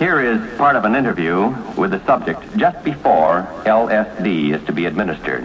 Here is part of an interview with the subject just before LSD is to be administered.